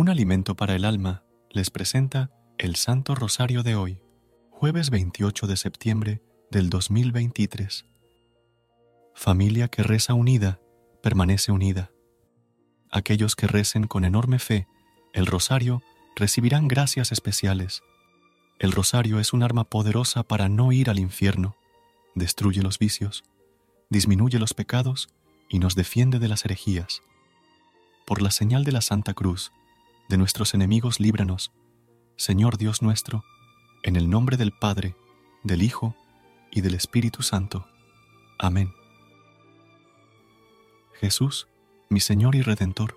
Un alimento para el alma les presenta el Santo Rosario de hoy, jueves 28 de septiembre del 2023. Familia que reza unida, permanece unida. Aquellos que recen con enorme fe el rosario recibirán gracias especiales. El rosario es un arma poderosa para no ir al infierno, destruye los vicios, disminuye los pecados y nos defiende de las herejías. Por la señal de la Santa Cruz, de nuestros enemigos líbranos, Señor Dios nuestro, en el nombre del Padre, del Hijo y del Espíritu Santo. Amén. Jesús, mi Señor y Redentor,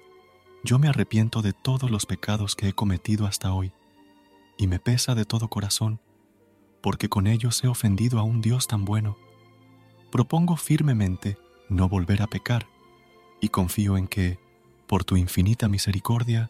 yo me arrepiento de todos los pecados que he cometido hasta hoy, y me pesa de todo corazón, porque con ellos he ofendido a un Dios tan bueno. Propongo firmemente no volver a pecar, y confío en que, por tu infinita misericordia,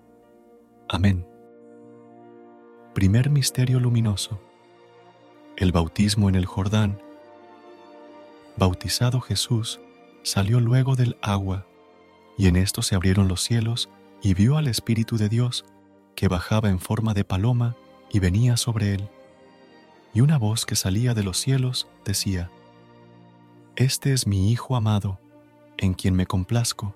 Amén. Primer Misterio Luminoso. El bautismo en el Jordán. Bautizado Jesús, salió luego del agua, y en esto se abrieron los cielos, y vio al Espíritu de Dios, que bajaba en forma de paloma y venía sobre él. Y una voz que salía de los cielos decía, Este es mi Hijo amado, en quien me complazco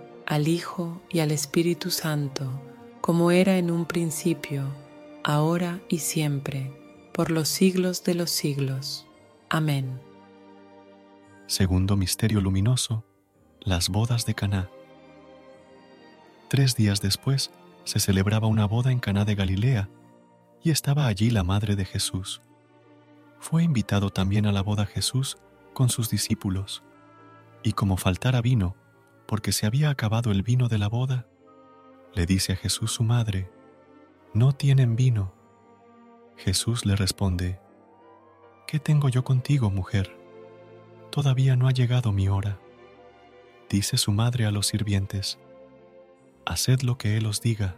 al Hijo y al Espíritu Santo, como era en un principio, ahora y siempre, por los siglos de los siglos. Amén. Segundo Misterio Luminoso, las bodas de Caná. Tres días después se celebraba una boda en Caná de Galilea, y estaba allí la madre de Jesús. Fue invitado también a la boda Jesús con sus discípulos, y como faltara vino, porque se había acabado el vino de la boda, le dice a Jesús su madre, no tienen vino. Jesús le responde, ¿qué tengo yo contigo, mujer? Todavía no ha llegado mi hora. Dice su madre a los sirvientes, haced lo que Él os diga.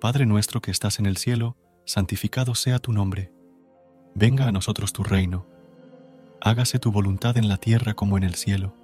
Padre nuestro que estás en el cielo, santificado sea tu nombre. Venga a nosotros tu reino. Hágase tu voluntad en la tierra como en el cielo.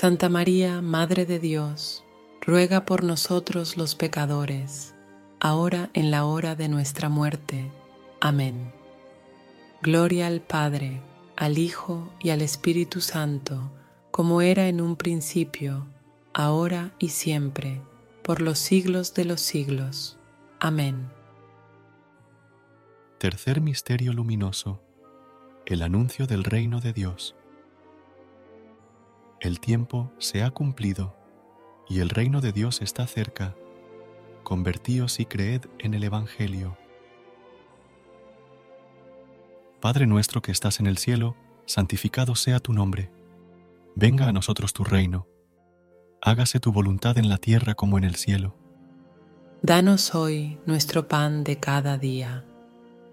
Santa María, Madre de Dios, ruega por nosotros los pecadores, ahora en la hora de nuestra muerte. Amén. Gloria al Padre, al Hijo y al Espíritu Santo, como era en un principio, ahora y siempre, por los siglos de los siglos. Amén. Tercer Misterio Luminoso. El anuncio del reino de Dios. El tiempo se ha cumplido y el reino de Dios está cerca. Convertíos y creed en el Evangelio. Padre nuestro que estás en el cielo, santificado sea tu nombre. Venga a nosotros tu reino. Hágase tu voluntad en la tierra como en el cielo. Danos hoy nuestro pan de cada día.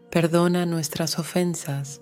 Perdona nuestras ofensas,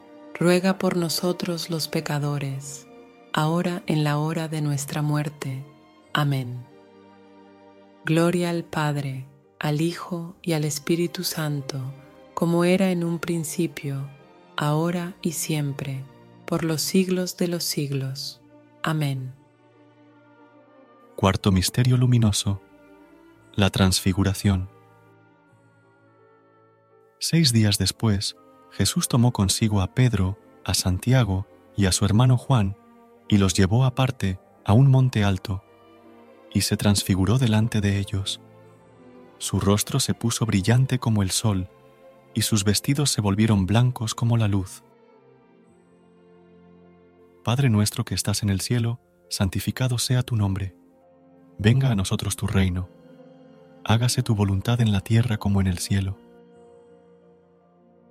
ruega por nosotros los pecadores, ahora en la hora de nuestra muerte. Amén. Gloria al Padre, al Hijo y al Espíritu Santo, como era en un principio, ahora y siempre, por los siglos de los siglos. Amén. Cuarto Misterio Luminoso. La Transfiguración. Seis días después, Jesús tomó consigo a Pedro, a Santiago y a su hermano Juan, y los llevó aparte a un monte alto y se transfiguró delante de ellos. Su rostro se puso brillante como el sol, y sus vestidos se volvieron blancos como la luz. Padre nuestro que estás en el cielo, santificado sea tu nombre. Venga a nosotros tu reino. Hágase tu voluntad en la tierra como en el cielo.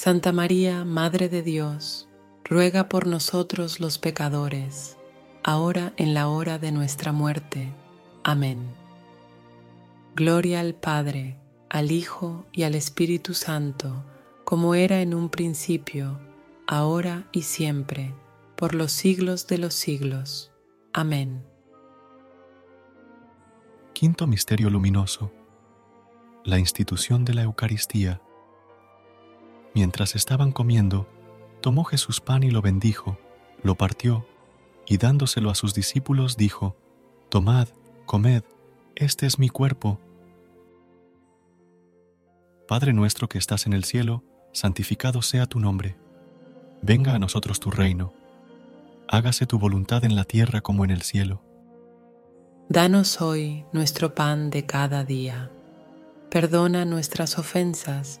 Santa María, Madre de Dios, ruega por nosotros los pecadores, ahora en la hora de nuestra muerte. Amén. Gloria al Padre, al Hijo y al Espíritu Santo, como era en un principio, ahora y siempre, por los siglos de los siglos. Amén. Quinto Misterio Luminoso. La institución de la Eucaristía. Mientras estaban comiendo, tomó Jesús pan y lo bendijo, lo partió, y dándoselo a sus discípulos dijo, Tomad, comed, este es mi cuerpo. Padre nuestro que estás en el cielo, santificado sea tu nombre. Venga a nosotros tu reino. Hágase tu voluntad en la tierra como en el cielo. Danos hoy nuestro pan de cada día. Perdona nuestras ofensas,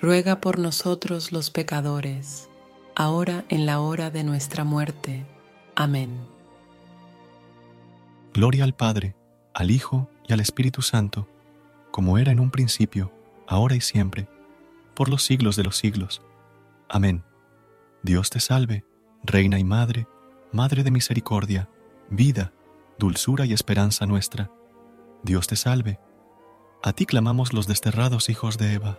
ruega por nosotros los pecadores, ahora en la hora de nuestra muerte. Amén. Gloria al Padre, al Hijo y al Espíritu Santo, como era en un principio, ahora y siempre, por los siglos de los siglos. Amén. Dios te salve, Reina y Madre, Madre de misericordia, vida, dulzura y esperanza nuestra. Dios te salve a ti clamamos los desterrados hijos de Eva.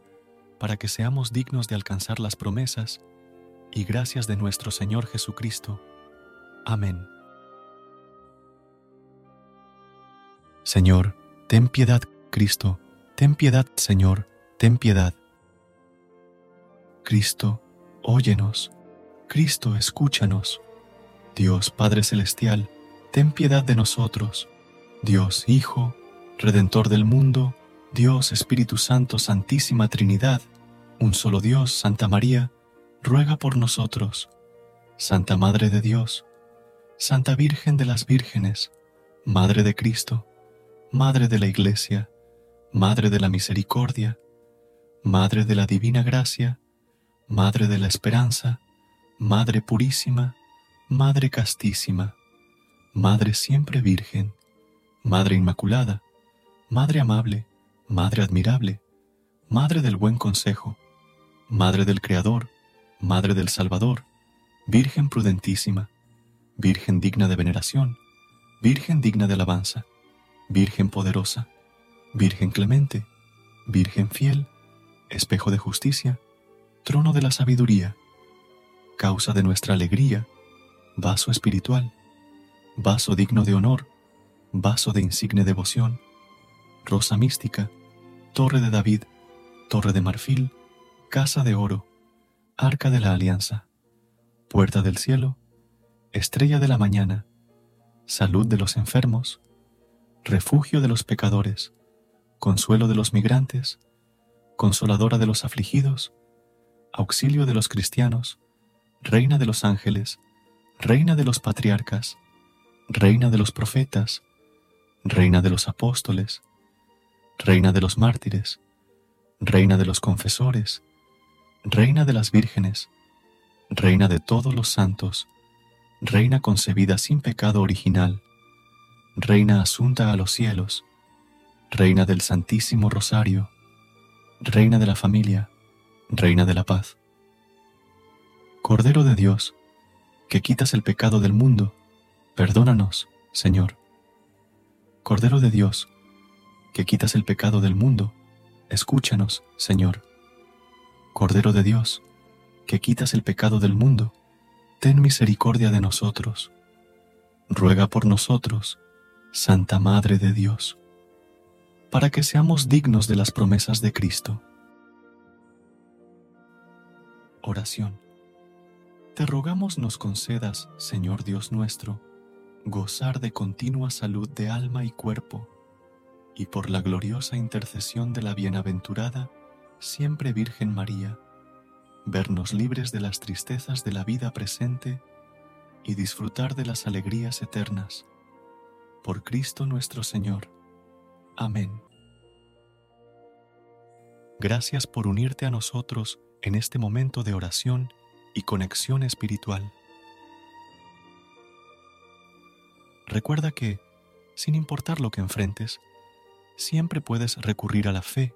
para que seamos dignos de alcanzar las promesas y gracias de nuestro Señor Jesucristo. Amén. Señor, ten piedad, Cristo, ten piedad, Señor, ten piedad. Cristo, óyenos, Cristo, escúchanos. Dios Padre Celestial, ten piedad de nosotros. Dios Hijo, Redentor del mundo, Dios Espíritu Santo, Santísima Trinidad, un solo Dios, Santa María, ruega por nosotros. Santa Madre de Dios, Santa Virgen de las Vírgenes, Madre de Cristo, Madre de la Iglesia, Madre de la Misericordia, Madre de la Divina Gracia, Madre de la Esperanza, Madre Purísima, Madre Castísima, Madre Siempre Virgen, Madre Inmaculada, Madre Amable, Madre admirable, Madre del buen consejo, Madre del Creador, Madre del Salvador, Virgen prudentísima, Virgen digna de veneración, Virgen digna de alabanza, Virgen poderosa, Virgen clemente, Virgen fiel, espejo de justicia, trono de la sabiduría, causa de nuestra alegría, vaso espiritual, vaso digno de honor, vaso de insigne devoción, rosa mística, Torre de David, Torre de Marfil, Casa de Oro, Arca de la Alianza, Puerta del Cielo, Estrella de la Mañana, Salud de los enfermos, Refugio de los pecadores, Consuelo de los migrantes, Consoladora de los afligidos, Auxilio de los cristianos, Reina de los ángeles, Reina de los patriarcas, Reina de los profetas, Reina de los apóstoles, Reina de los mártires, Reina de los confesores, Reina de las vírgenes, Reina de todos los santos, Reina concebida sin pecado original, Reina asunta a los cielos, Reina del Santísimo Rosario, Reina de la familia, Reina de la paz. Cordero de Dios, que quitas el pecado del mundo, perdónanos, Señor. Cordero de Dios, que quitas el pecado del mundo, escúchanos, Señor. Cordero de Dios, que quitas el pecado del mundo, ten misericordia de nosotros. Ruega por nosotros, Santa Madre de Dios, para que seamos dignos de las promesas de Cristo. Oración. Te rogamos nos concedas, Señor Dios nuestro, gozar de continua salud de alma y cuerpo, y por la gloriosa intercesión de la bienaventurada, siempre Virgen María, vernos libres de las tristezas de la vida presente y disfrutar de las alegrías eternas. Por Cristo nuestro Señor. Amén. Gracias por unirte a nosotros en este momento de oración y conexión espiritual. Recuerda que, sin importar lo que enfrentes, siempre puedes recurrir a la fe